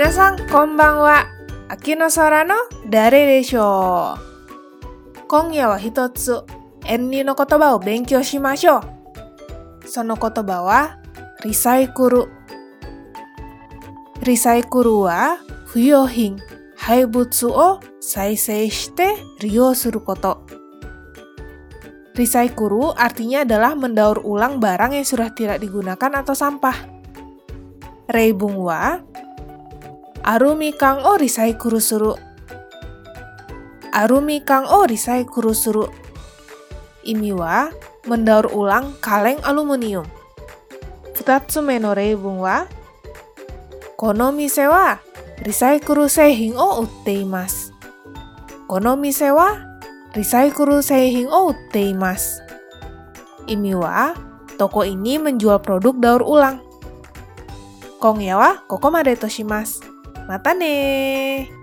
皆さんこんばんは秋の空の誰でしょう今夜は一つ縁理の言葉を勉強しましょうその言葉はリサイクルリサイクルは不用品廃物を再生して利用すること。Recycle artinya adalah mendaur ulang barang yang sudah tidak digunakan atau sampah. Reibung wa Arumi kang orisai kurusuru. Arumi kang orisai kurusuru. Imiwa mendaur ulang kaleng aluminium. Futatsu menore bungwa. Kono mise wa risaikuru seihin o utteimasu. Kono mise wa risaikuru seihin o utteimasu. Imiwa toko ini menjual produk daur ulang. Kong ya wa koko made toshimasu. Mata nih.